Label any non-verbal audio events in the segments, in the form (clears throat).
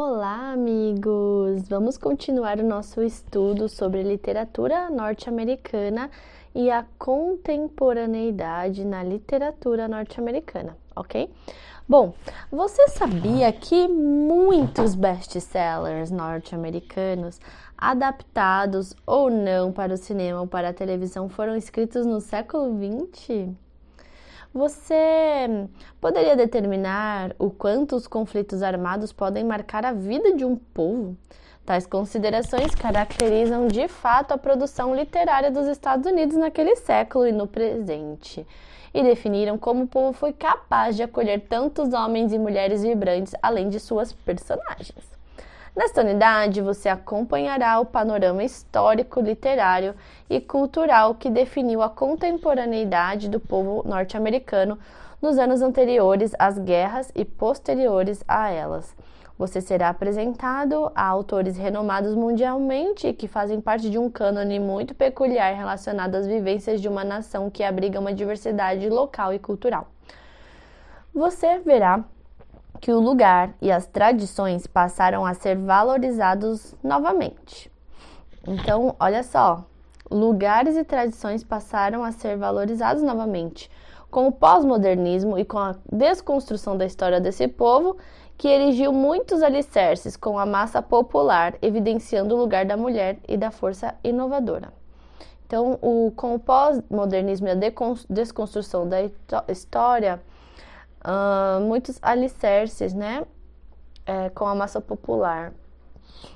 Olá, amigos! Vamos continuar o nosso estudo sobre literatura norte-americana e a contemporaneidade na literatura norte-americana, ok? Bom, você sabia que muitos best-sellers norte-americanos, adaptados ou não para o cinema ou para a televisão, foram escritos no século XX? Você poderia determinar o quanto os conflitos armados podem marcar a vida de um povo? Tais considerações caracterizam de fato a produção literária dos Estados Unidos naquele século e no presente, e definiram como o povo foi capaz de acolher tantos homens e mulheres vibrantes, além de suas personagens. Nesta unidade, você acompanhará o panorama histórico, literário e cultural que definiu a contemporaneidade do povo norte-americano nos anos anteriores às guerras e posteriores a elas. Você será apresentado a autores renomados mundialmente que fazem parte de um cânone muito peculiar relacionado às vivências de uma nação que abriga uma diversidade local e cultural. Você verá que o lugar e as tradições passaram a ser valorizados novamente. Então, olha só, lugares e tradições passaram a ser valorizados novamente. Com o pós-modernismo e com a desconstrução da história desse povo, que erigiu muitos alicerces com a massa popular, evidenciando o lugar da mulher e da força inovadora. Então, o, com o pós-modernismo e a desconstrução da história, uh, muitos alicerces, né, é, com a massa popular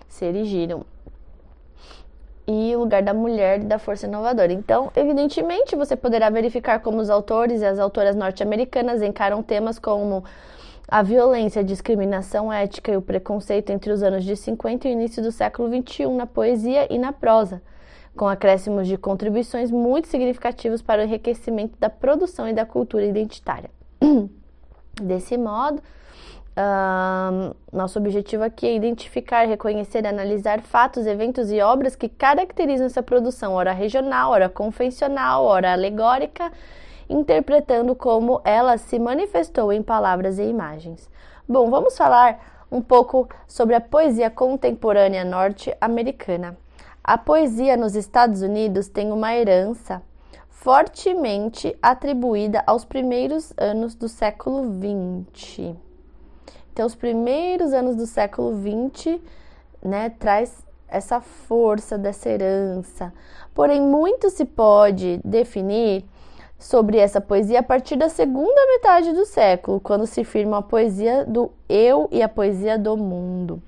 se erigiram. E o lugar da mulher e da força inovadora. Então, evidentemente, você poderá verificar como os autores e as autoras norte-americanas encaram temas como a violência, a discriminação ética e o preconceito entre os anos de 50 e o início do século XXI na poesia e na prosa, com acréscimos de contribuições muito significativos para o enriquecimento da produção e da cultura identitária. (clears throat) Desse modo, uh, nosso objetivo aqui é identificar, reconhecer, analisar fatos, eventos e obras que caracterizam essa produção, ora regional, ora convencional, ora alegórica, interpretando como ela se manifestou em palavras e imagens. Bom, vamos falar um pouco sobre a poesia contemporânea norte-americana. A poesia nos Estados Unidos tem uma herança fortemente atribuída aos primeiros anos do século XX. Então, os primeiros anos do século XX, né, traz essa força dessa herança. Porém, muito se pode definir sobre essa poesia a partir da segunda metade do século, quando se firma a poesia do eu e a poesia do mundo.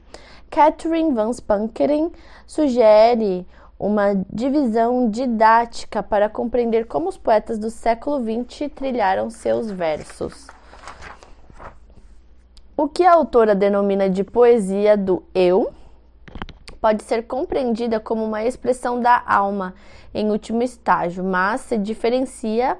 Catherine Van Spankeren sugere uma divisão didática para compreender como os poetas do século XX trilharam seus versos. O que a autora denomina de poesia do eu pode ser compreendida como uma expressão da alma em último estágio, mas se diferencia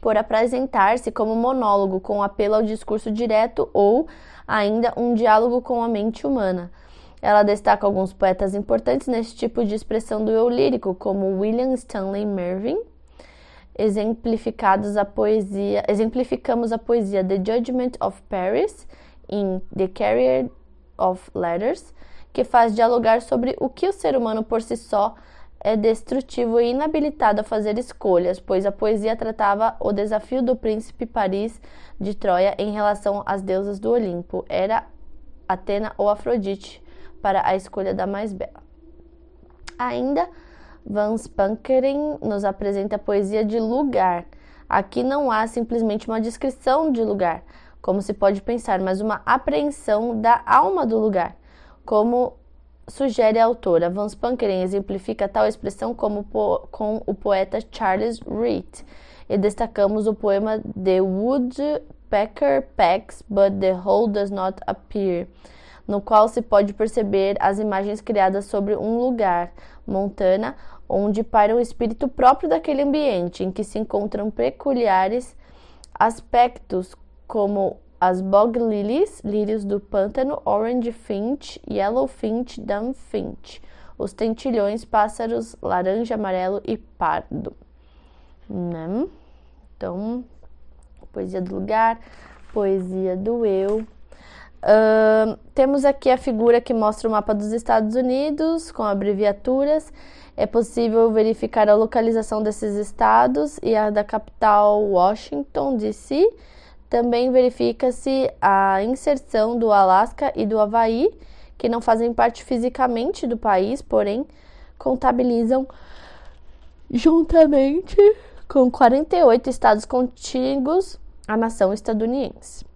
por apresentar-se como monólogo com apelo ao discurso direto ou ainda um diálogo com a mente humana. Ela destaca alguns poetas importantes nesse tipo de expressão do eu lírico, como William Stanley Mervyn. Exemplificados a poesia, exemplificamos a poesia The Judgment of Paris em The Carrier of Letters, que faz dialogar sobre o que o ser humano por si só é destrutivo e inabilitado a fazer escolhas, pois a poesia tratava o desafio do príncipe Paris de Troia em relação às deusas do Olimpo, era Atena ou Afrodite, para a escolha da mais bela. Ainda, Van Spankeren nos apresenta a poesia de lugar. Aqui não há simplesmente uma descrição de lugar, como se pode pensar, mas uma apreensão da alma do lugar, como sugere a autora. Van Spankeren exemplifica tal expressão como com o poeta Charles Reed, e destacamos o poema The Woodpecker Pecks, but the Whole Does Not Appear, no qual se pode perceber as imagens criadas sobre um lugar, Montana, onde paira o espírito próprio daquele ambiente, em que se encontram peculiares aspectos como as bog lilies, lírios do pântano, orange finch, yellow finch, dun finch, os tentilhões, pássaros laranja, amarelo e pardo. Né? Então, poesia do lugar, poesia do eu, Uh, temos aqui a figura que mostra o mapa dos Estados Unidos com abreviaturas. É possível verificar a localização desses estados e a da capital Washington, D.C. Também verifica-se a inserção do Alasca e do Havaí, que não fazem parte fisicamente do país, porém contabilizam juntamente com 48 estados contíguos à nação estadunidense.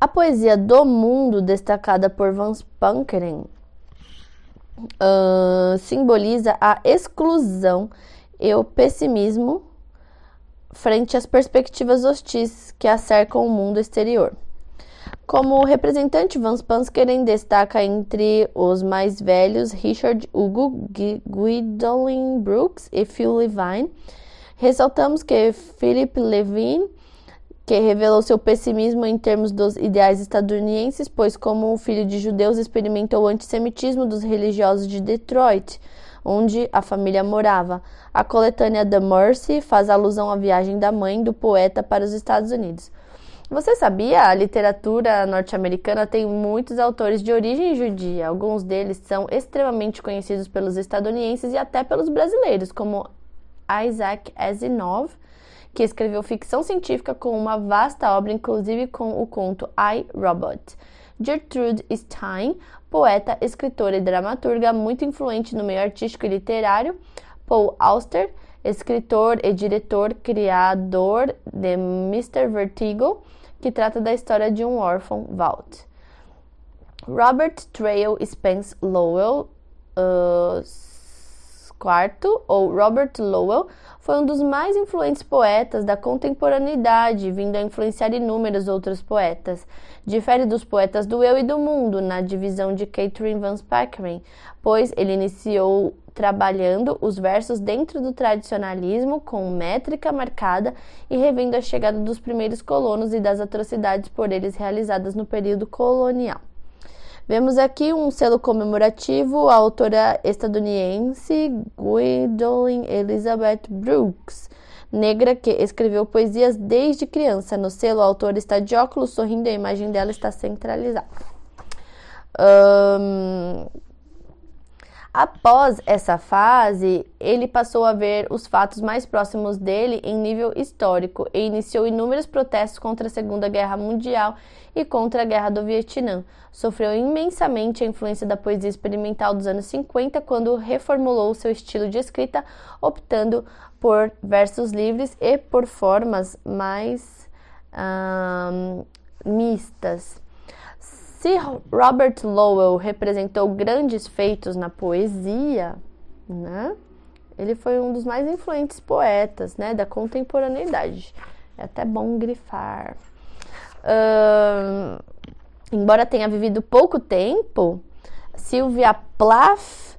A poesia do mundo, destacada por Vance Pankeren, uh, simboliza a exclusão e o pessimismo frente às perspectivas hostis que acercam o mundo exterior. Como representante, Vance Panskeren destaca entre os mais velhos Richard Hugo, Gwendolyn Brooks e Phil Levine. Ressaltamos que Philip Levine, que revelou seu pessimismo em termos dos ideais estadunidenses, pois como filho de judeus experimentou o antissemitismo dos religiosos de Detroit, onde a família morava. A coletânea The Mercy faz alusão à viagem da mãe do poeta para os Estados Unidos. Você sabia? A literatura norte-americana tem muitos autores de origem judia. Alguns deles são extremamente conhecidos pelos estadunidenses e até pelos brasileiros, como Isaac Asimov, que escreveu ficção científica com uma vasta obra, inclusive com o conto I, Robot. Gertrude Stein, poeta, escritora e dramaturga muito influente no meio artístico e literário. Paul Auster, escritor e diretor, criador de Mr. Vertigo que trata da história de um órfão, Walt. Robert Trail Spence Lowell uh, IV, ou Robert Lowell, foi um dos mais influentes poetas da contemporaneidade, vindo a influenciar inúmeros outros poetas. Difere dos poetas do eu e do mundo na divisão de Catherine Van Spackeren, pois ele iniciou trabalhando os versos dentro do tradicionalismo com métrica marcada e revendo a chegada dos primeiros colonos e das atrocidades por eles realizadas no período colonial. Vemos aqui um selo comemorativo à autora estadunidense Gwendolyn Elizabeth Brooks, negra que escreveu poesias desde criança. No selo, a autora está de óculos, sorrindo e a imagem dela está centralizada. Um, Após essa fase, ele passou a ver os fatos mais próximos dele em nível histórico e iniciou inúmeros protestos contra a Segunda Guerra Mundial e contra a Guerra do Vietnã. Sofreu imensamente a influência da poesia experimental dos anos 50 quando reformulou seu estilo de escrita, optando por versos livres e por formas mais mistas. Se Robert Lowell representou grandes feitos na poesia, né? Ele foi um dos mais influentes poetas, né, da contemporaneidade. É até bom grifar. Embora tenha vivido pouco tempo, Sylvia Plath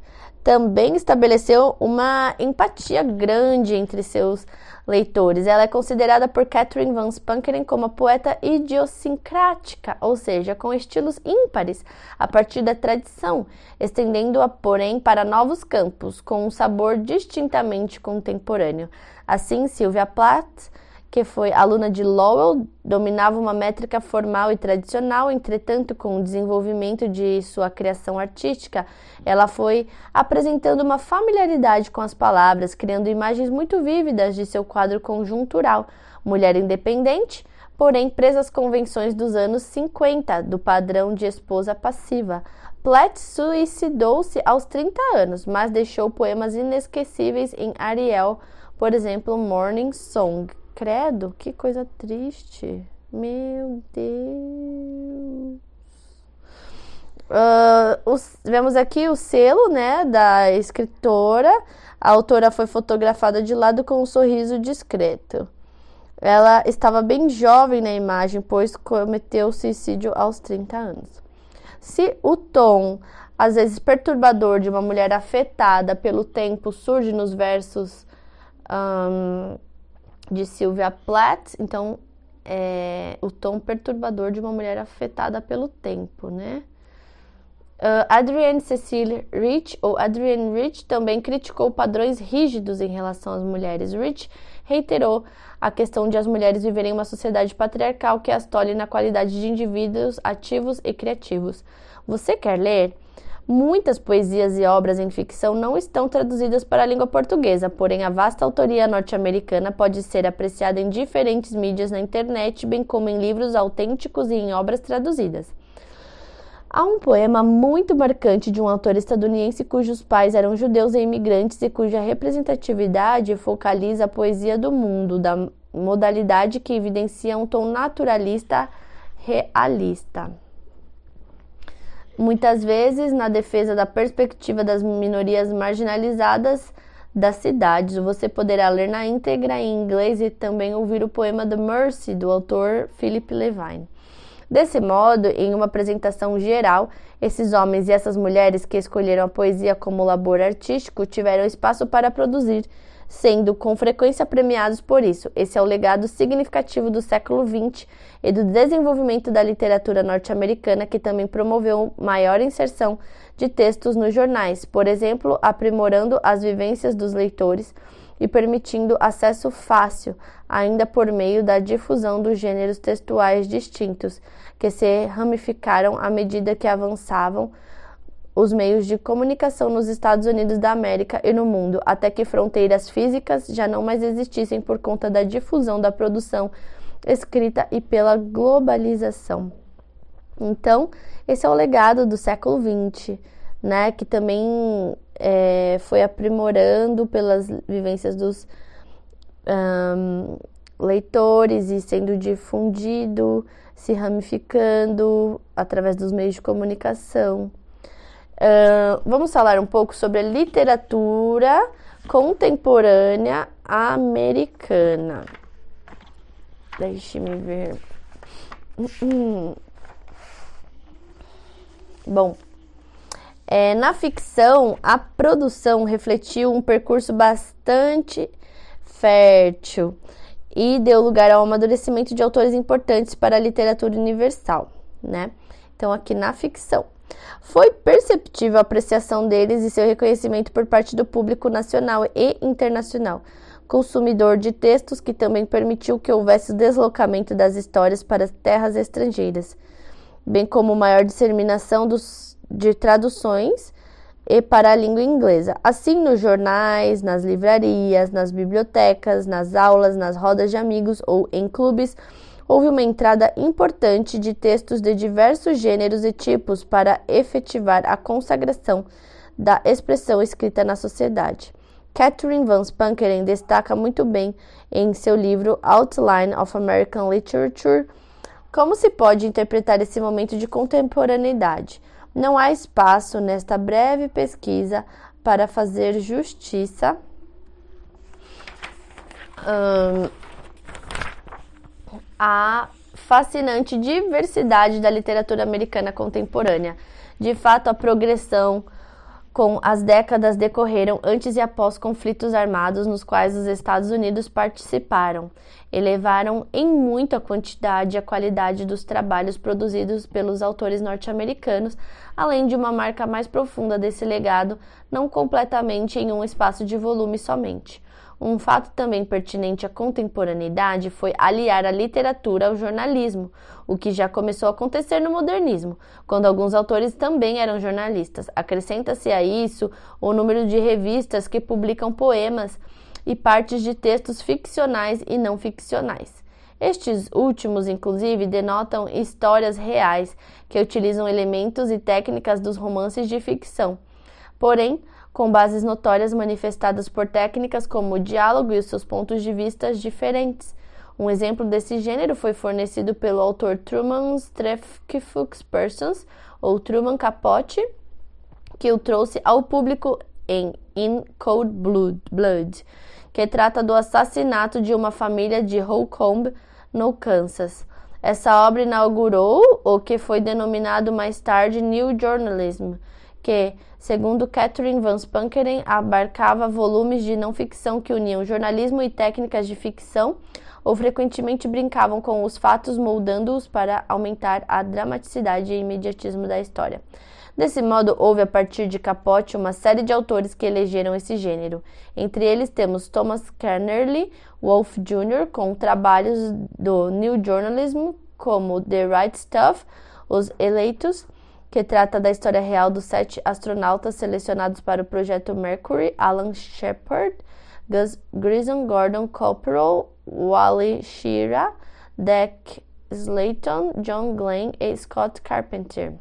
também estabeleceu uma empatia grande entre seus leitores. Ela é considerada por Catherine Van Spankeren como a poeta idiosincrática, ou seja, com estilos ímpares a partir da tradição, estendendo-a, porém, para novos campos, com um sabor distintamente contemporâneo. Assim, Sylvia Plath que foi aluna de Lowell, dominava uma métrica formal e tradicional, entretanto, com o desenvolvimento de sua criação artística, ela foi apresentando uma familiaridade com as palavras, criando imagens muito vívidas de seu quadro conjuntural. Mulher independente, porém presa às convenções dos anos 50, do padrão de esposa passiva. Platt suicidou-se aos 30 anos, mas deixou poemas inesquecíveis em Ariel, por exemplo, Morning Song. Credo, que coisa triste. Meu Deus. Uh, os, vemos aqui o selo né, da escritora. A autora foi fotografada de lado com um sorriso discreto. Ela estava bem jovem na imagem, pois cometeu suicídio aos 30 anos. Se o tom, às vezes perturbador, de uma mulher afetada pelo tempo surge nos versos um, de Sylvia Plath, então é, o tom perturbador de uma mulher afetada pelo tempo, né? Uh, Adrienne Cecile Rich, ou Adrienne Rich, também criticou padrões rígidos em relação às mulheres. Rich reiterou a questão de as mulheres viverem em uma sociedade patriarcal que as tolhe na qualidade de indivíduos ativos e criativos. Você quer ler? Muitas poesias e obras em ficção não estão traduzidas para a língua portuguesa, porém a vasta autoria norte-americana pode ser apreciada em diferentes mídias na internet, bem como em livros autênticos e em obras traduzidas. Há um poema muito marcante de um autor estadunidense cujos pais eram judeus e imigrantes e cuja representatividade focaliza a poesia do mundo, da modalidade que evidencia um tom naturalista realista muitas vezes na defesa da perspectiva das minorias marginalizadas das cidades. Você poderá ler na íntegra em inglês e também ouvir o poema The Mercy do autor Philip Levine. Desse modo, em uma apresentação geral, esses homens e essas mulheres que escolheram a poesia como labor artístico tiveram espaço para produzir sendo com frequência premiados por isso. Esse é o legado significativo do século XX e do desenvolvimento da literatura norte-americana, que também promoveu maior inserção de textos nos jornais, por exemplo, aprimorando as vivências dos leitores e permitindo acesso fácil, ainda por meio da difusão dos gêneros textuais distintos, que se ramificaram à medida que avançavam os meios de comunicação nos Estados Unidos da América e no mundo, até que fronteiras físicas já não mais existissem por conta da difusão da produção escrita e pela globalização. Então, esse é o legado do século XX, né, que também é, foi aprimorando pelas vivências dos um, leitores e sendo difundido, se ramificando através dos meios de comunicação. Vamos falar um pouco sobre a literatura contemporânea americana. Deixe-me ver. (clears throat) Bom, é, na ficção, a produção refletiu um percurso bastante fértil e deu lugar ao amadurecimento de autores importantes para a literatura universal, né? Então, aqui na ficção. Foi perceptível a apreciação deles e seu reconhecimento por parte do público nacional e internacional, consumidor de textos que também permitiu que houvesse o deslocamento das histórias para terras estrangeiras, bem como maior disseminação dos, de traduções e para a língua inglesa. Assim, nos jornais, nas livrarias, nas bibliotecas, nas aulas, nas rodas de amigos ou em clubes, houve uma entrada importante de textos de diversos gêneros e tipos para efetivar a consagração da expressão escrita na sociedade. Catherine Van Spankeren destaca muito bem em seu livro Outline of American Literature como se pode interpretar esse momento de contemporaneidade. Não há espaço nesta breve pesquisa para fazer justiça um, a fascinante diversidade da literatura americana contemporânea. De fato, a progressão com as décadas decorreram antes e após conflitos armados nos quais os Estados Unidos participaram, elevaram em muita quantidade a qualidade dos trabalhos produzidos pelos autores norte-americanos, além de uma marca mais profunda desse legado, não completamente em um espaço de volume somente. Um fato também pertinente à contemporaneidade foi aliar a literatura ao jornalismo, o que já começou a acontecer no modernismo, quando alguns autores também eram jornalistas. Acrescenta-se a isso o número de revistas que publicam poemas e partes de textos ficcionais e não ficcionais. Estes últimos, inclusive, denotam histórias reais que utilizam elementos e técnicas dos romances de ficção. Porém, com bases notórias manifestadas por técnicas como o diálogo e os seus pontos de vista diferentes. Um exemplo desse gênero foi fornecido pelo autor Truman Strefkifux Persons, ou Truman Capote, que o trouxe ao público em In Cold Blood, Blood, que trata do assassinato de uma família de Holcomb, no Kansas. Essa obra inaugurou o que foi denominado mais tarde New Journalism, que, segundo Catherine Van Spankeren, abarcava volumes de não ficção que uniam jornalismo e técnicas de ficção ou frequentemente brincavam com os fatos, moldando-os para aumentar a dramaticidade e imediatismo da história. Desse modo, houve a partir de Capote uma série de autores que elegeram esse gênero. Entre eles temos Thomas Kennerly Wolfe Jr., com trabalhos do New Journalism, como The Right Stuff, Os Eleitos, que trata da história real dos sete astronautas selecionados para o projeto Mercury, Alan Shepard, Gus Grissom, Gordon Cockrell, Wally Shira, Deck Slayton, John Glenn e Scott Carpenter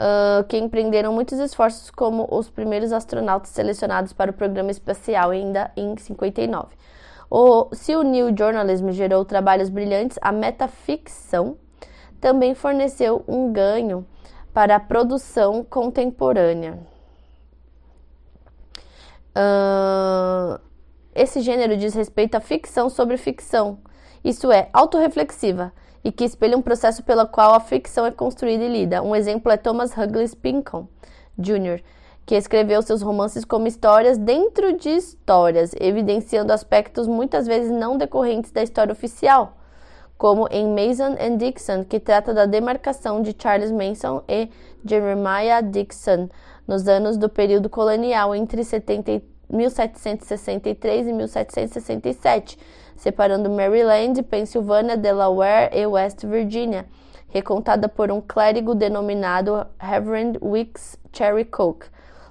uh, que empreenderam muitos esforços como os primeiros astronautas selecionados para o programa espacial ainda em 59. O, se o New Journalism gerou trabalhos brilhantes, a metaficção também forneceu um ganho para a produção contemporânea. Uh, esse gênero diz respeito à ficção sobre ficção, isso é, autorreflexiva, e que espelha um processo pelo qual a ficção é construída e lida. Um exemplo é Thomas Huggles Pinkham Jr., que escreveu seus romances como histórias dentro de histórias, evidenciando aspectos muitas vezes não decorrentes da história oficial, como em Mason and Dixon, que trata da demarcação de Charles Manson e Jeremiah Dixon nos anos do período colonial entre 70, 1763 e 1767 separando Maryland, Pensilvânia, Delaware e West Virginia, recontada por um clérigo denominado Reverend Wicks Cherry Coke,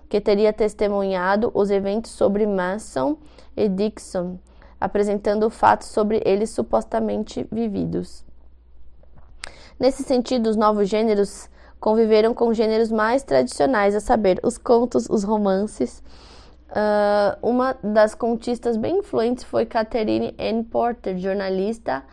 que teria testemunhado os eventos sobre Mason e Dixon, apresentando fatos sobre eles supostamente vividos. Nesse sentido, os novos gêneros conviveram com gêneros mais tradicionais, a saber, os contos, os romances, Uh, uma das contistas bem influentes foi Catherine Ann Porter, jornalista,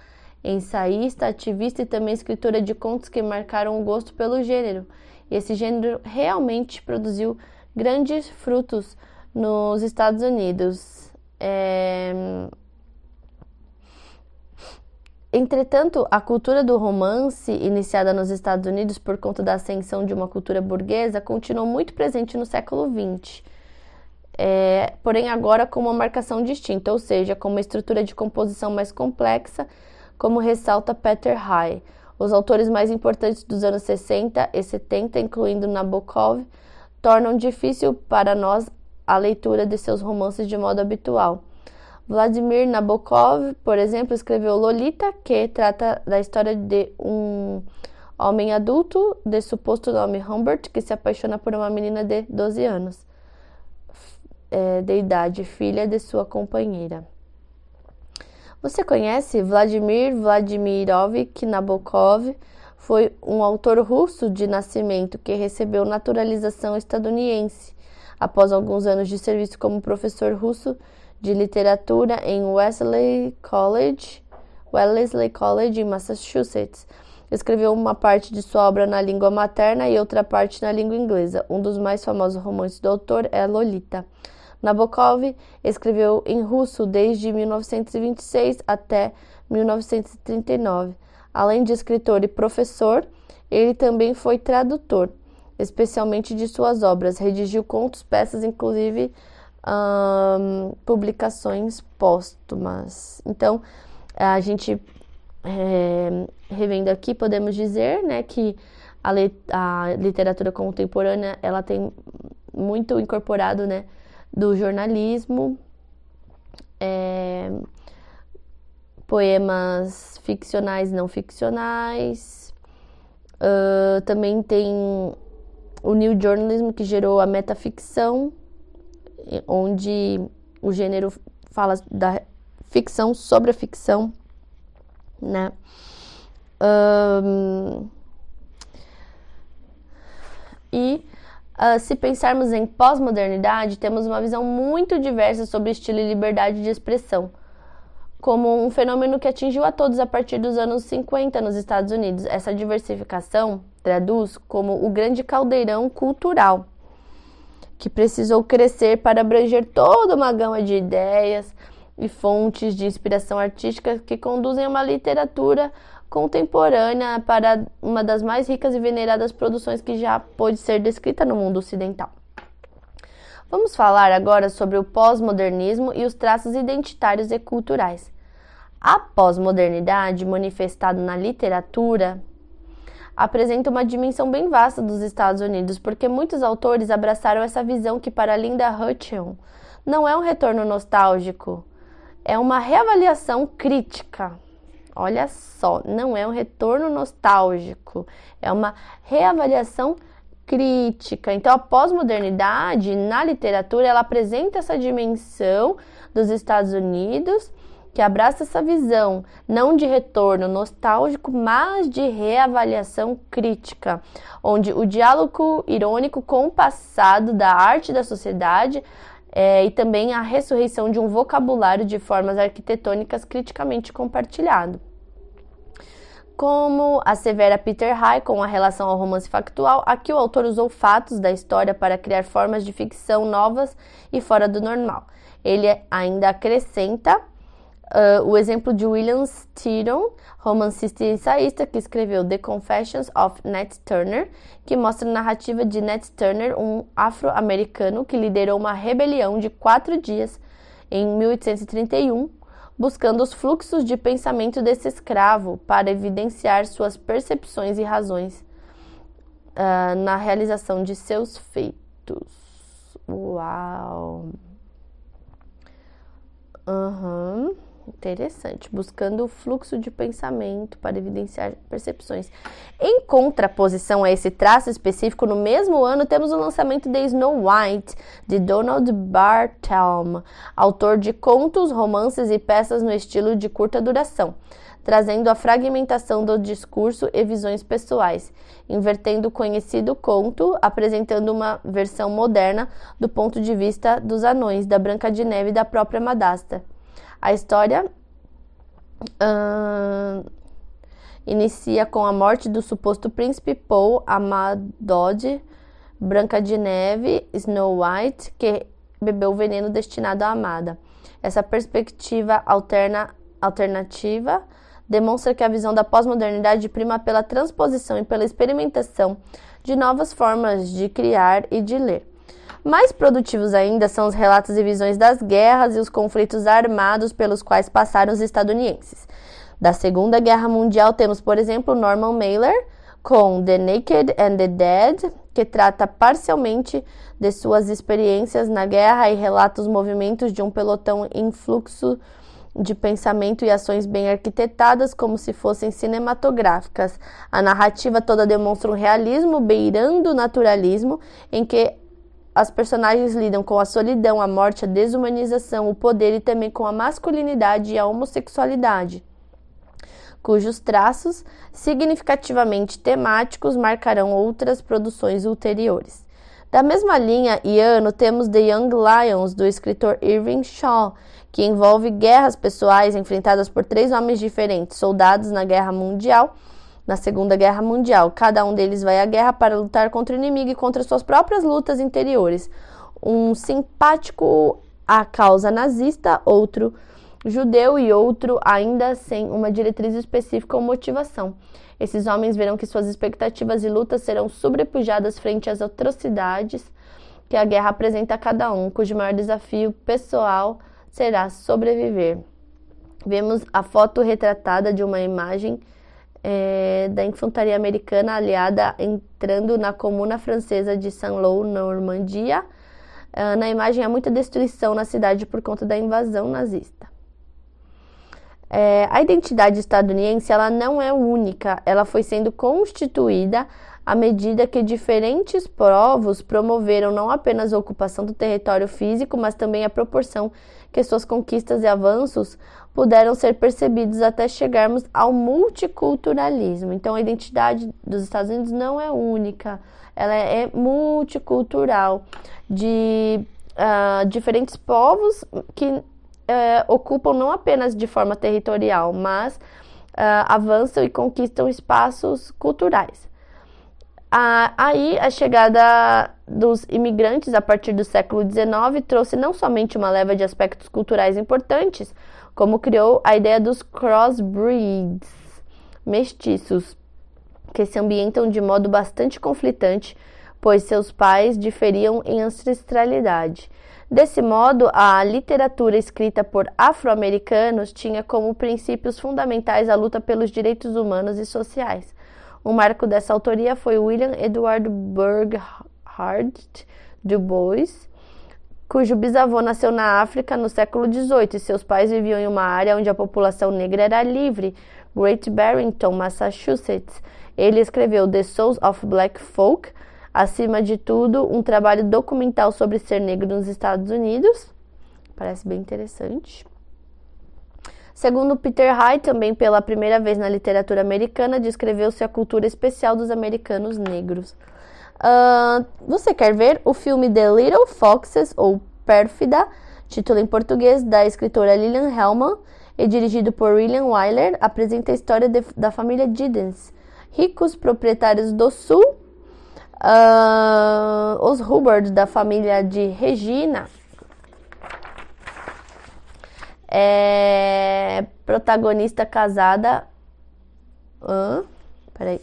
ensaísta, ativista e também escritora de contos que marcaram o gosto pelo gênero. E esse gênero realmente produziu grandes frutos nos Estados Unidos. É... Entretanto, a cultura do romance, iniciada nos Estados Unidos por conta da ascensão de uma cultura burguesa, continuou muito presente no século XX é, porém agora com uma marcação distinta, ou seja, com uma estrutura de composição mais complexa, como ressalta Peter High. Os autores mais importantes dos anos 60 e 70, incluindo Nabokov, tornam difícil para nós a leitura de seus romances de modo habitual. Vladimir Nabokov, por exemplo, escreveu Lolita, que trata da história de um homem adulto de suposto nome Humbert que se apaixona por uma menina de 12 anos é, de idade, filha de sua companheira. Você conhece Vladimir Vladimirovich Nabokov? Foi um autor russo de nascimento que recebeu naturalização estadunidense após alguns anos de serviço como professor russo de literatura em Wellesley College, Wellesley College em Massachusetts. Escreveu uma parte de sua obra na língua materna e outra parte na língua inglesa. Um dos mais famosos romances do autor é Lolita. Nabokov escreveu em russo desde 1926 até 1939. Além de escritor e professor, ele também foi tradutor, especialmente de suas obras. Redigiu contos, peças, inclusive hum, publicações póstumas. Então, a gente é, revendo aqui, podemos dizer né, que a, a literatura contemporânea ela tem muito incorporado né, do jornalismo, é, poemas ficcionais não ficcionais. Uh, também tem o New Journalism, que gerou a metaficção, onde o gênero fala da ficção sobre a ficção, né? Um, e Uh, se pensarmos em pós-modernidade, temos uma visão muito diversa sobre estilo e liberdade de expressão, como um fenômeno que atingiu a todos a partir dos anos 50 nos Estados Unidos. Essa diversificação traduz como o grande caldeirão cultural, que precisou crescer para abranger toda uma gama de ideias e fontes de inspiração artística que conduzem a uma literatura contemporânea para uma das mais ricas e veneradas produções que já pôde ser descrita no mundo ocidental. Vamos falar agora sobre o pós-modernismo e os traços identitários e culturais. A pós-modernidade, manifestada na literatura, apresenta uma dimensão bem vasta dos Estados Unidos, porque muitos autores abraçaram essa visão que, para Linda Hutcheon, não é um retorno nostálgico, é uma reavaliação crítica. Olha só, não é um retorno nostálgico, é uma reavaliação crítica. Então, a pós-modernidade na literatura ela apresenta essa dimensão dos Estados Unidos que abraça essa visão não de retorno nostálgico, mas de reavaliação crítica, onde o diálogo irônico com o passado da arte da sociedade é, e também a ressurreição de um vocabulário de formas arquitetônicas criticamente compartilhado. Como assevera Peter High com a relação ao romance factual, aqui o autor usou fatos da história para criar formas de ficção novas e fora do normal. Ele ainda acrescenta Uh, o exemplo de William Steadon, romancista e ensaísta, que escreveu The Confessions of Nat Turner, que mostra a narrativa de Nat Turner, um afro-americano que liderou uma rebelião de quatro dias em 1831, buscando os fluxos de pensamento desse escravo para evidenciar suas percepções e razões uh, na realização de seus feitos. Uau! Uhum. Interessante, buscando o fluxo de pensamento para evidenciar percepções. Em contraposição a esse traço específico, no mesmo ano temos o lançamento de Snow White, de Donald Barthelme, autor de contos, romances e peças no estilo de curta duração, trazendo a fragmentação do discurso e visões pessoais, invertendo o conhecido conto, apresentando uma versão moderna do ponto de vista dos anões, da Branca de Neve e da própria Madasta. A história uh, inicia com a morte do suposto príncipe Paul Amadode, Branca de Neve, Snow White, que bebeu o veneno destinado à amada. Essa perspectiva alterna, alternativa demonstra que a visão da pós-modernidade prima pela transposição e pela experimentação de novas formas de criar e de ler. Mais produtivos ainda são os relatos e visões das guerras e os conflitos armados pelos quais passaram os estadunidenses. Da Segunda Guerra Mundial temos, por exemplo, Norman Mailer com The Naked and the Dead, que trata parcialmente de suas experiências na guerra e relata os movimentos de um pelotão em fluxo de pensamento e ações bem arquitetadas, como se fossem cinematográficas. A narrativa toda demonstra um realismo beirando o naturalismo, em que as personagens lidam com a solidão, a morte, a desumanização, o poder e também com a masculinidade e a homossexualidade, cujos traços significativamente temáticos marcarão outras produções ulteriores. Da mesma linha e ano, temos The Young Lions, do escritor Irving Shaw, que envolve guerras pessoais enfrentadas por três homens diferentes, soldados na Guerra Mundial na Segunda Guerra Mundial. Cada um deles vai à guerra para lutar contra o inimigo e contra suas próprias lutas interiores. Um simpático à causa nazista, outro judeu e outro ainda sem uma diretriz específica ou motivação. Esses homens verão que suas expectativas e lutas serão sobrepujadas frente às atrocidades que a guerra apresenta a cada um, cujo maior desafio pessoal será sobreviver. Vemos a foto retratada de uma imagem é, da infantaria americana aliada entrando na comuna francesa de Saint-Lô, Normandia. Uh, na imagem há muita destruição na cidade por conta da invasão nazista. É, a identidade estadunidense ela não é única, ela foi sendo constituída à medida que diferentes povos promoveram não apenas a ocupação do território físico, mas também a proporção que suas conquistas e avanços puderam ser percebidos até chegarmos ao multiculturalismo. Então, a identidade dos Estados Unidos não é única, ela é multicultural, de uh, diferentes povos que uh, ocupam não apenas de forma territorial, mas uh, avançam e conquistam espaços culturais. Aí, a chegada dos imigrantes a partir do século XIX trouxe não somente uma leva de aspectos culturais importantes, como criou a ideia dos crossbreeds, mestiços, que se ambientam de modo bastante conflitante, pois seus pais diferiam em ancestralidade. Desse modo, a literatura escrita por afro-americanos tinha como princípios fundamentais a luta pelos direitos humanos e sociais. O marco dessa autoria foi William Edward Burghardt Du Bois, cujo bisavô nasceu na África no século XVIII e seus pais viviam em uma área onde a população negra era livre, Great Barrington, Massachusetts. Ele escreveu The Souls of Black Folk, acima de tudo, um trabalho documental sobre ser negro nos Estados Unidos. Parece bem interessante. Segundo Peter High, também pela primeira vez na literatura americana, descreveu-se a cultura especial dos americanos negros. Uh, você quer ver o filme The Little Foxes, ou Pérfida, título em português, da escritora Lillian Hellman, e dirigido por William Wyler, apresenta a história de, da família Giddens, ricos proprietários do Sul, uh, os Hubbard, da família de Regina, é protagonista casada. Uh, peraí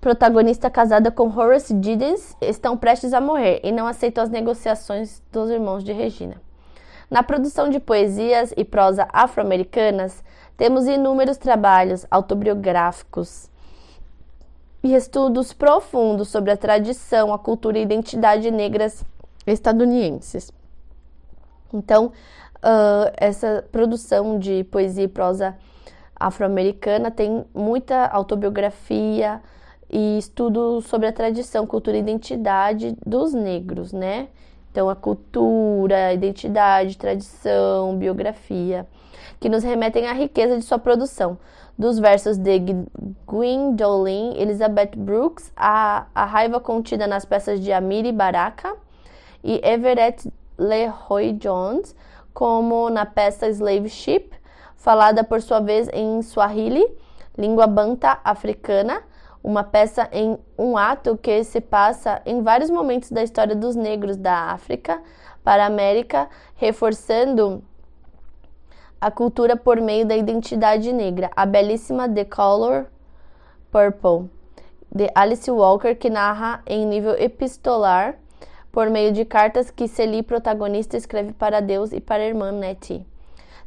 protagonista casada com Horace Giddens, estão prestes a morrer e não aceitam as negociações dos irmãos de Regina. Na produção de poesias e prosa afro-americanas, temos inúmeros trabalhos autobiográficos e estudos profundos sobre a tradição, a cultura e identidade negras estadunidenses. Então, uh, essa produção de poesia e prosa afro-americana tem muita autobiografia, e estudo sobre a tradição, cultura e identidade dos negros, né? Então, a cultura, a identidade, tradição, biografia, que nos remetem à riqueza de sua produção. Dos versos de Gwendolyn Elizabeth Brooks, a, a raiva contida nas peças de Amiri Baraka e Everett Leroy Jones, como na peça Slave Ship, falada por sua vez em Swahili, língua banta africana, uma peça em um ato que se passa em vários momentos da história dos negros da África para a América, reforçando a cultura por meio da identidade negra. A belíssima The Color Purple, de Alice Walker, que narra em nível epistolar por meio de cartas que Celie, protagonista, escreve para Deus e para a irmã Nettie.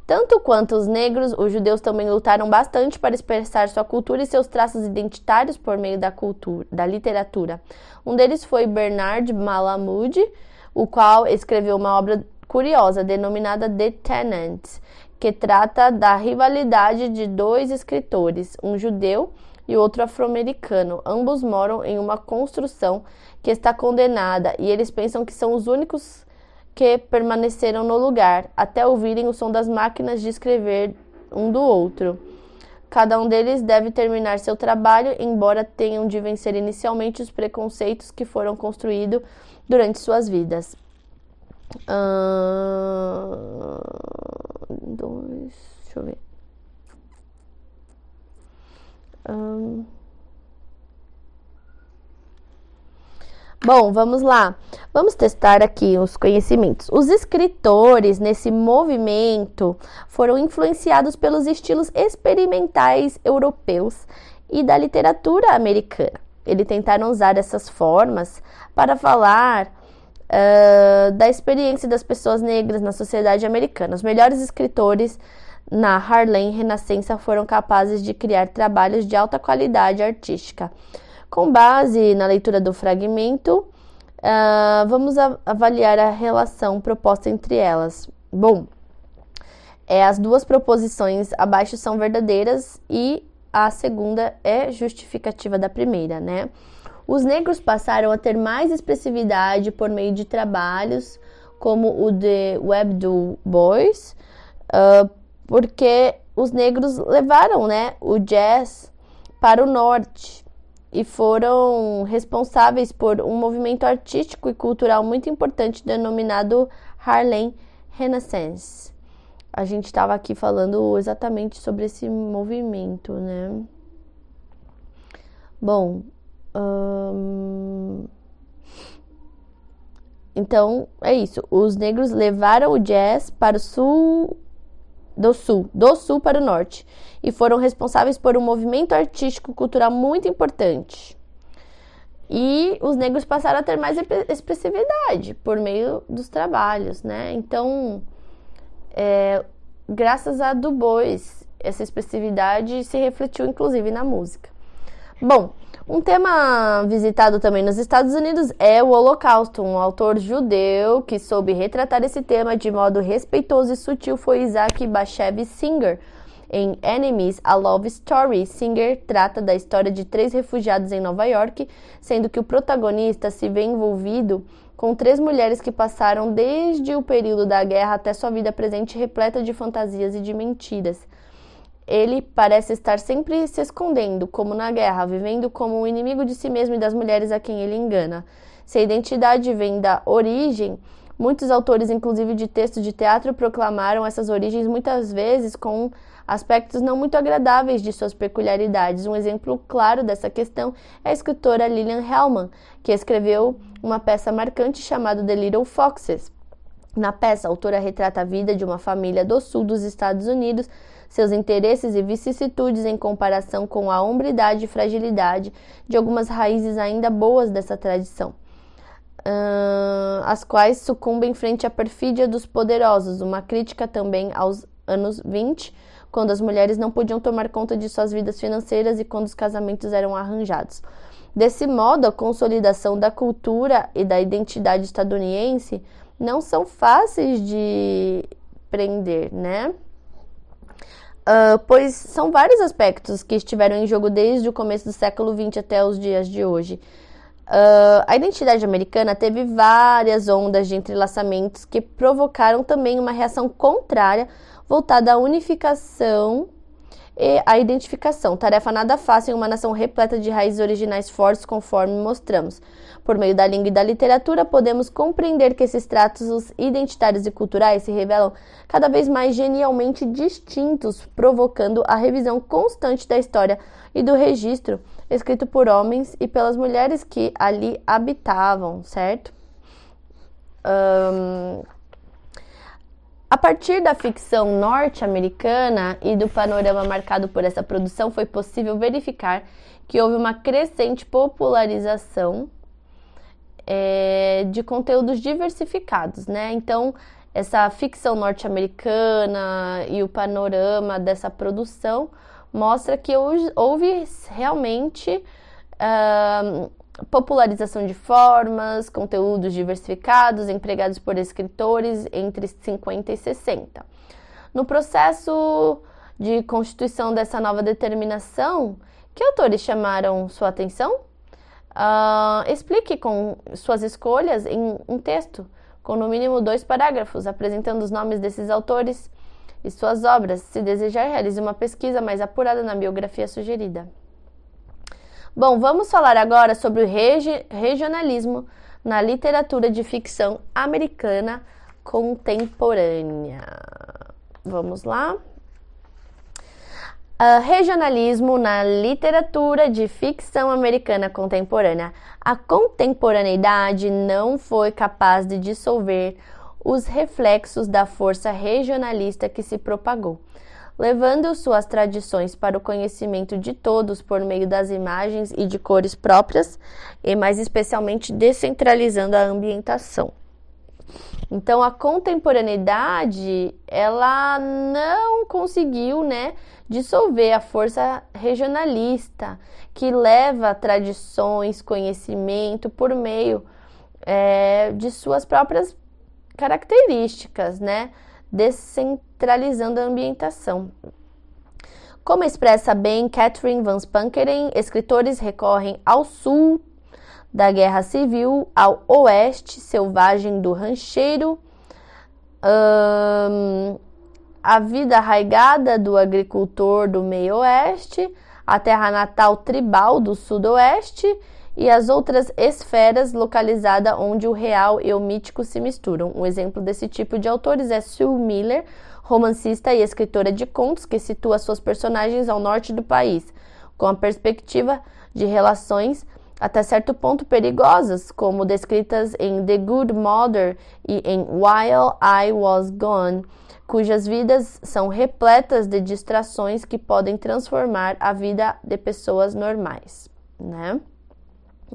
Tanto quanto os negros, os judeus também lutaram bastante para expressar sua cultura e seus traços identitários por meio da cultura, da literatura. Um deles foi Bernard Malamud, o qual escreveu uma obra curiosa denominada The Tenants, que trata da rivalidade de dois escritores, um judeu e outro afro-americano. Ambos moram em uma construção que está condenada e eles pensam que são os únicos que permaneceram no lugar, até ouvirem o som das máquinas de escrever um do outro. Cada um deles deve terminar seu trabalho, embora tenham de vencer inicialmente os preconceitos que foram construídos durante suas vidas. Uh, dois, deixa eu ver. Bom, vamos lá. Vamos testar aqui os conhecimentos. Os escritores nesse movimento foram influenciados pelos estilos experimentais europeus e da literatura americana. Eles tentaram usar essas formas para falar uh, da experiência das pessoas negras na sociedade americana. Os melhores escritores na Harlem Renascença foram capazes de criar trabalhos de alta qualidade artística com base na leitura do fragmento, uh, vamos avaliar a relação proposta entre elas. Bom, é, as duas proposições abaixo são verdadeiras e a segunda é justificativa da primeira, né? Os negros passaram a ter mais expressividade por meio de trabalhos como o de Web Du Bois, uh, porque os negros levaram né, o jazz para o norte e foram responsáveis por um movimento artístico e cultural muito importante denominado Harlem Renaissance. A gente estava aqui falando exatamente sobre esse movimento, né? Bom, hum... então é isso. Os negros levaram o jazz para o sul do sul, do sul para o norte, e foram responsáveis por um movimento artístico cultural muito importante. E os negros passaram a ter mais expressividade por meio dos trabalhos, né? Então, é, graças a Du Bois, essa expressividade se refletiu inclusive na música. Bom, um tema visitado também nos Estados Unidos é o Holocausto. Um autor judeu que soube retratar esse tema de modo respeitoso e sutil foi Isaac Bashevis Singer. Em Enemies, A Love Story, Singer trata da história de três refugiados em Nova York, sendo que o protagonista se vê envolvido com três mulheres que passaram desde o período da guerra até sua vida presente repleta de fantasias e de mentiras. Ele parece estar sempre se escondendo, como na guerra, vivendo como um inimigo de si mesmo e das mulheres a quem ele engana. Se a identidade vem da origem, muitos autores, inclusive de textos de teatro, proclamaram essas origens muitas vezes com aspectos não muito agradáveis de suas peculiaridades. Um exemplo claro dessa questão é a escritora Lillian Hellman, que escreveu uma peça marcante chamada The Little Foxes. Na peça, a autora retrata a vida de uma família do sul dos Estados Unidos seus interesses e vicissitudes em comparação com a hombridade e fragilidade de algumas raízes ainda boas dessa tradição, uh, as quais sucumbem frente à perfídia dos poderosos, uma crítica também aos anos 20, quando as mulheres não podiam tomar conta de suas vidas financeiras e quando os casamentos eram arranjados. Desse modo, a consolidação da cultura e da identidade estadunidense não são fáceis de prender, né? Uh, pois são vários aspectos que estiveram em jogo desde o começo do século XX até os dias de hoje. Uh, a identidade americana teve várias ondas de entrelaçamentos que provocaram também uma reação contrária voltada à unificação e à identificação. Tarefa nada fácil em uma nação repleta de raízes originais fortes, conforme mostramos. Por meio da língua e da literatura, podemos compreender que esses traços identitários e culturais se revelam cada vez mais genialmente distintos, provocando a revisão constante da história e do registro escrito por homens e pelas mulheres que ali habitavam, certo? Um, a partir da ficção norte-americana e do panorama marcado por essa produção, foi possível verificar que houve uma crescente popularização é, de conteúdos diversificados, né? Então, essa ficção norte-americana e o panorama dessa produção mostra que houve realmente uh, popularização de formas, conteúdos diversificados empregados por escritores entre 50 e 60. No processo de constituição dessa nova determinação, que autores chamaram sua atenção? Uh, explique com suas escolhas em um texto, com no mínimo dois parágrafos, apresentando os nomes desses autores e suas obras. Se desejar, realize uma pesquisa mais apurada na biografia sugerida. Bom, vamos falar agora sobre o regi regionalismo na literatura de ficção americana contemporânea. Vamos lá. Uh, regionalismo na literatura de ficção americana contemporânea. A contemporaneidade não foi capaz de dissolver os reflexos da força regionalista que se propagou, levando suas tradições para o conhecimento de todos por meio das imagens e de cores próprias, e mais especialmente descentralizando a ambientação. Então a contemporaneidade ela não conseguiu, né, dissolver a força regionalista que leva tradições, conhecimento por meio é, de suas próprias características, né, descentralizando a ambientação. Como expressa bem Catherine Van Spankeren, escritores recorrem ao sul da Guerra Civil ao oeste selvagem do rancheiro, hum, a vida arraigada do agricultor do meio-oeste, a terra natal tribal do sudoeste e as outras esferas localizadas onde o real e o mítico se misturam. Um exemplo desse tipo de autores é Sue Miller, romancista e escritora de contos que situa suas personagens ao norte do país, com a perspectiva de relações até certo ponto perigosas, como descritas em The Good Mother e em While I Was Gone, cujas vidas são repletas de distrações que podem transformar a vida de pessoas normais, né?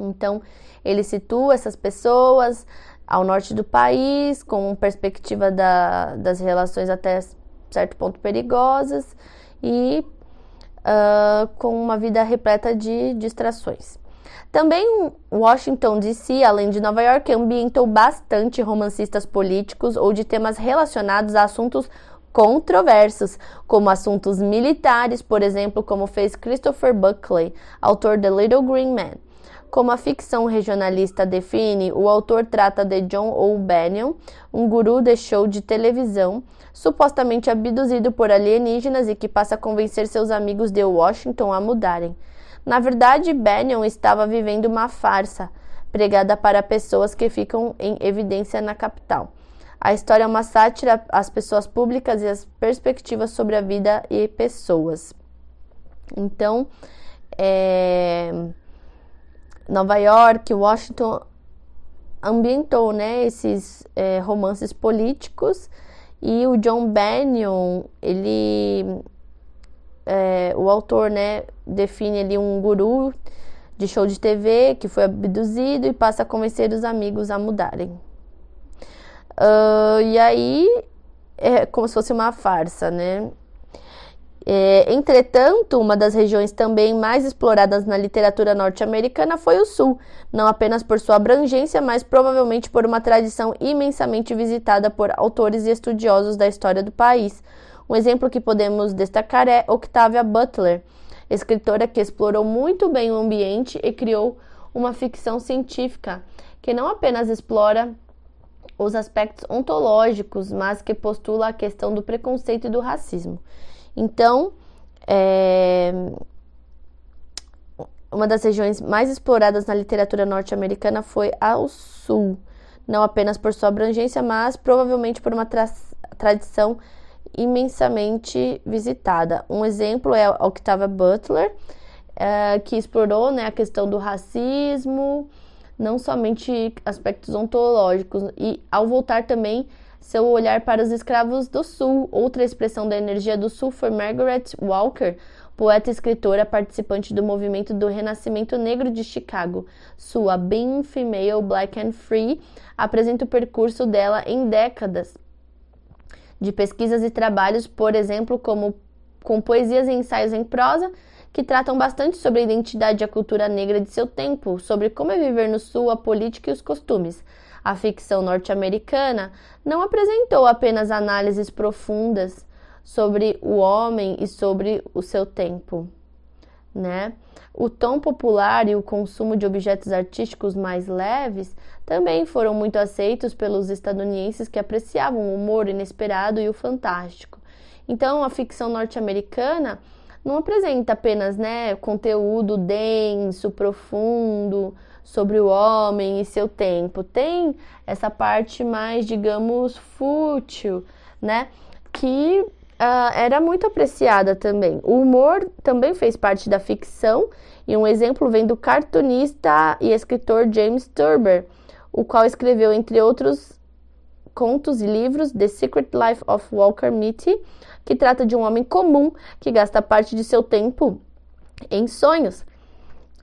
Então, ele situa essas pessoas ao norte do país, com perspectiva da, das relações até certo ponto perigosas e uh, com uma vida repleta de distrações. Também Washington DC, além de Nova York, ambientou bastante romancistas políticos ou de temas relacionados a assuntos controversos, como assuntos militares, por exemplo, como fez Christopher Buckley, autor de Little Green Man. Como a ficção regionalista define, o autor trata de John O'Banion, um guru de show de televisão, supostamente abduzido por alienígenas e que passa a convencer seus amigos de Washington a mudarem. Na verdade, Bannon estava vivendo uma farsa pregada para pessoas que ficam em evidência na capital. A história é uma sátira às pessoas públicas e às perspectivas sobre a vida e pessoas. Então, é, Nova York, Washington ambientou né, esses é, romances políticos e o John Bannon, ele é, o autor, né, define ali um guru de show de TV que foi abduzido e passa a convencer os amigos a mudarem. Uh, e aí é como se fosse uma farsa, né? É, entretanto, uma das regiões também mais exploradas na literatura norte-americana foi o Sul, não apenas por sua abrangência, mas provavelmente por uma tradição imensamente visitada por autores e estudiosos da história do país. Um exemplo que podemos destacar é Octavia Butler, escritora que explorou muito bem o ambiente e criou uma ficção científica que não apenas explora os aspectos ontológicos, mas que postula a questão do preconceito e do racismo. Então, é, uma das regiões mais exploradas na literatura norte-americana foi ao sul, não apenas por sua abrangência, mas provavelmente por uma tra tradição imensamente visitada. Um exemplo é a Octavia Butler, é, que explorou né, a questão do racismo, não somente aspectos ontológicos, e ao voltar também seu olhar para os escravos do Sul. Outra expressão da energia do Sul foi Margaret Walker, poeta e escritora participante do movimento do Renascimento Negro de Chicago. Sua Being Female, Black and Free apresenta o percurso dela em décadas de pesquisas e trabalhos, por exemplo, como com poesias e ensaios em prosa, que tratam bastante sobre a identidade e a cultura negra de seu tempo, sobre como é viver no Sul, a política e os costumes. A ficção norte-americana não apresentou apenas análises profundas sobre o homem e sobre o seu tempo, né? O tom popular e o consumo de objetos artísticos mais leves também foram muito aceitos pelos estadunidenses que apreciavam o humor inesperado e o fantástico. Então, a ficção norte-americana não apresenta apenas né, conteúdo denso, profundo sobre o homem e seu tempo. Tem essa parte mais, digamos, fútil, né? Que uh, era muito apreciada também. O humor também fez parte da ficção, e um exemplo vem do cartunista e escritor James Turber, o qual escreveu, entre outros contos e livros, The Secret Life of Walker Mitty, que trata de um homem comum que gasta parte de seu tempo em sonhos,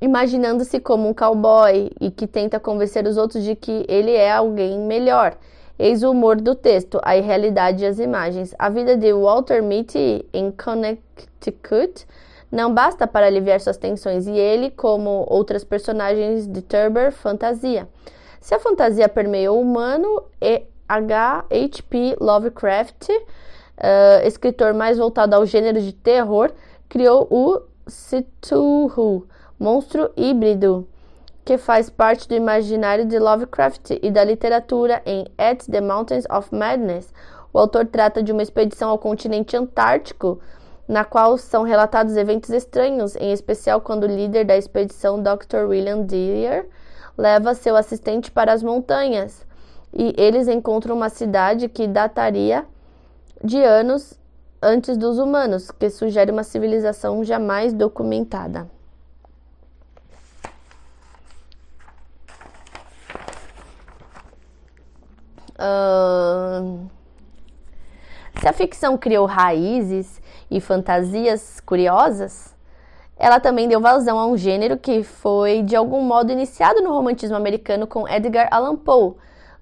imaginando-se como um cowboy e que tenta convencer os outros de que ele é alguém melhor. Eis o humor do texto, a irrealidade e as imagens. A vida de Walter Mitty em Connecticut não basta para aliviar suas tensões, e ele, como outras personagens de Turber, fantasia. Se a fantasia permeou o humano, H. H.P. Lovecraft, uh, escritor mais voltado ao gênero de terror, criou o Cthulhu, monstro híbrido, que faz parte do imaginário de Lovecraft e da literatura em At the Mountains of Madness. O autor trata de uma expedição ao continente antártico, na qual são relatados eventos estranhos, em especial quando o líder da expedição, Dr. William Deere, leva seu assistente para as montanhas e eles encontram uma cidade que dataria de anos antes dos humanos, que sugere uma civilização jamais documentada. Se a ficção criou raízes e fantasias curiosas, ela também deu vazão a um gênero que foi de algum modo iniciado no romantismo americano com Edgar Allan Poe,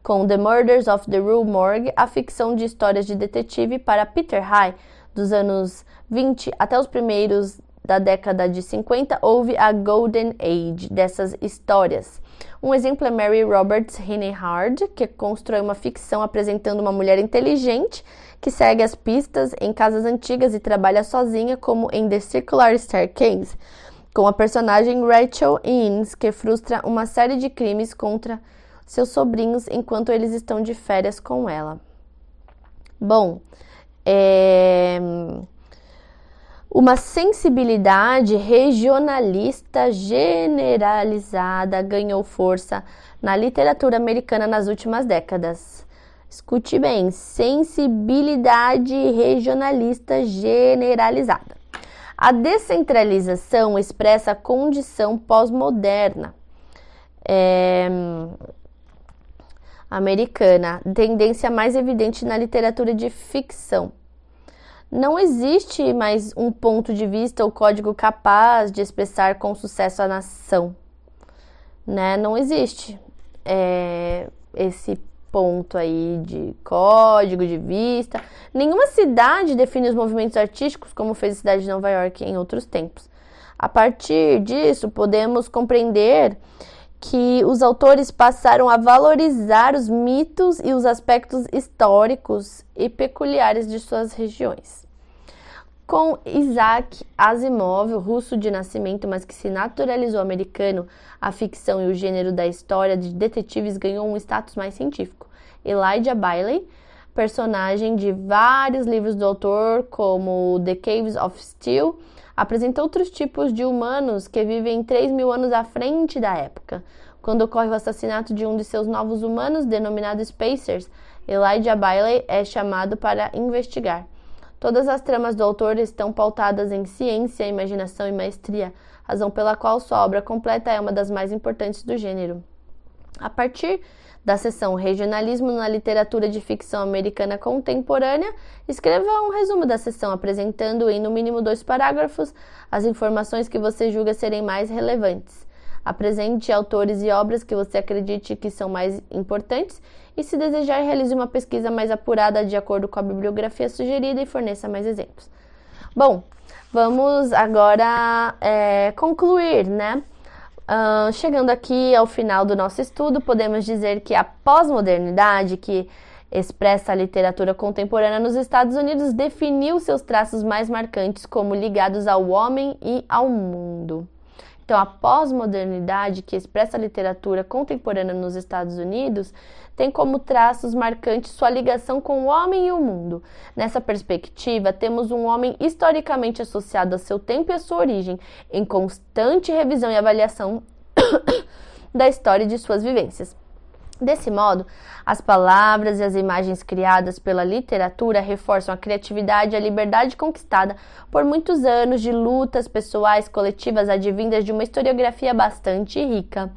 com The Murders of the Rue Morgue, a ficção de histórias de detetive para Peter High, dos anos 20 até os primeiros da década de 50, houve a Golden Age dessas histórias. Um exemplo é Mary Roberts Hinehard, que constrói uma ficção apresentando uma mulher inteligente que segue as pistas em casas antigas e trabalha sozinha, como em The Circular Staircase, com a personagem Rachel Innes, que frustra uma série de crimes contra seus sobrinhos enquanto eles estão de férias com ela. Bom, é... uma sensibilidade regionalista generalizada ganhou força na literatura americana nas últimas décadas. Escute bem, sensibilidade regionalista generalizada. A descentralização expressa a condição pós-moderna. É, americana, tendência mais evidente na literatura de ficção. Não existe mais um ponto de vista ou código capaz de expressar com sucesso a nação. Né? Não existe é, esse ponto aí de código de vista. Nenhuma cidade define os movimentos artísticos como fez a cidade de Nova York em outros tempos. A partir disso, podemos compreender que os autores passaram a valorizar os mitos e os aspectos históricos e peculiares de suas regiões. Com Isaac Asimov, russo de nascimento, mas que se naturalizou americano, a ficção e o gênero da história de detetives ganhou um status mais científico. Elijah Bailey, personagem de vários livros do autor, como The Caves of Steel, apresenta outros tipos de humanos que vivem 3 mil anos à frente da época. Quando ocorre o assassinato de um de seus novos humanos, denominado Spacers, Elijah Bailey é chamado para investigar. Todas as tramas do autor estão pautadas em ciência, imaginação e maestria, razão pela qual sua obra completa é uma das mais importantes do gênero. A partir da seção Regionalismo na Literatura de Ficção Americana Contemporânea, escreva um resumo da sessão, apresentando em no mínimo dois parágrafos as informações que você julga serem mais relevantes. Apresente autores e obras que você acredite que são mais importantes e, se desejar, realize uma pesquisa mais apurada de acordo com a bibliografia sugerida e forneça mais exemplos. Bom, vamos agora é, concluir, né? Uh, chegando aqui ao final do nosso estudo, podemos dizer que a pós-modernidade, que expressa a literatura contemporânea nos Estados Unidos, definiu seus traços mais marcantes como ligados ao homem e ao mundo. Então, a pós-modernidade, que expressa a literatura contemporânea nos Estados Unidos, tem como traços marcantes sua ligação com o homem e o mundo. Nessa perspectiva, temos um homem historicamente associado a seu tempo e a sua origem, em constante revisão e avaliação (coughs) da história e de suas vivências. Desse modo, as palavras e as imagens criadas pela literatura reforçam a criatividade e a liberdade conquistada por muitos anos de lutas pessoais coletivas advindas de uma historiografia bastante rica.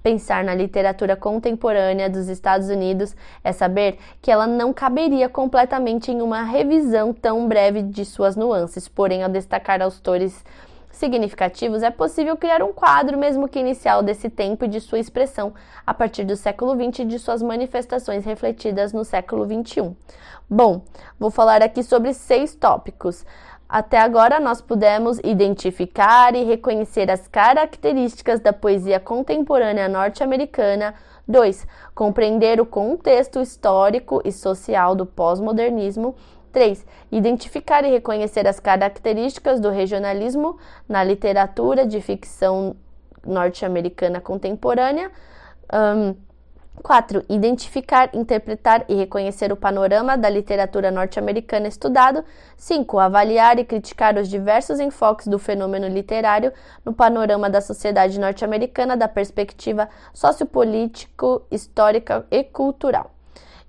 Pensar na literatura contemporânea dos Estados Unidos é saber que ela não caberia completamente em uma revisão tão breve de suas nuances, porém, ao destacar autores significativos, é possível criar um quadro, mesmo que inicial, desse tempo e de sua expressão a partir do século XX e de suas manifestações refletidas no século XXI. Bom, vou falar aqui sobre seis tópicos. Até agora, nós pudemos identificar e reconhecer as características da poesia contemporânea norte-americana. 2. Compreender o contexto histórico e social do pós-modernismo. 3. Identificar e reconhecer as características do regionalismo na literatura de ficção norte-americana contemporânea. Um, 4. Identificar, interpretar e reconhecer o panorama da literatura norte-americana estudado. 5. Avaliar e criticar os diversos enfoques do fenômeno literário no panorama da sociedade norte-americana da perspectiva sociopolítico, histórica e cultural.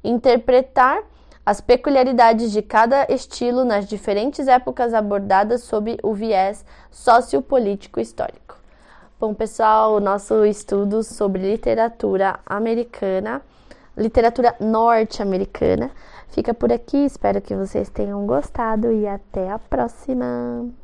Interpretar as peculiaridades de cada estilo nas diferentes épocas abordadas sob o viés sociopolítico histórico. Bom, pessoal, o nosso estudo sobre literatura americana literatura norte-americana. Fica por aqui, espero que vocês tenham gostado e até a próxima!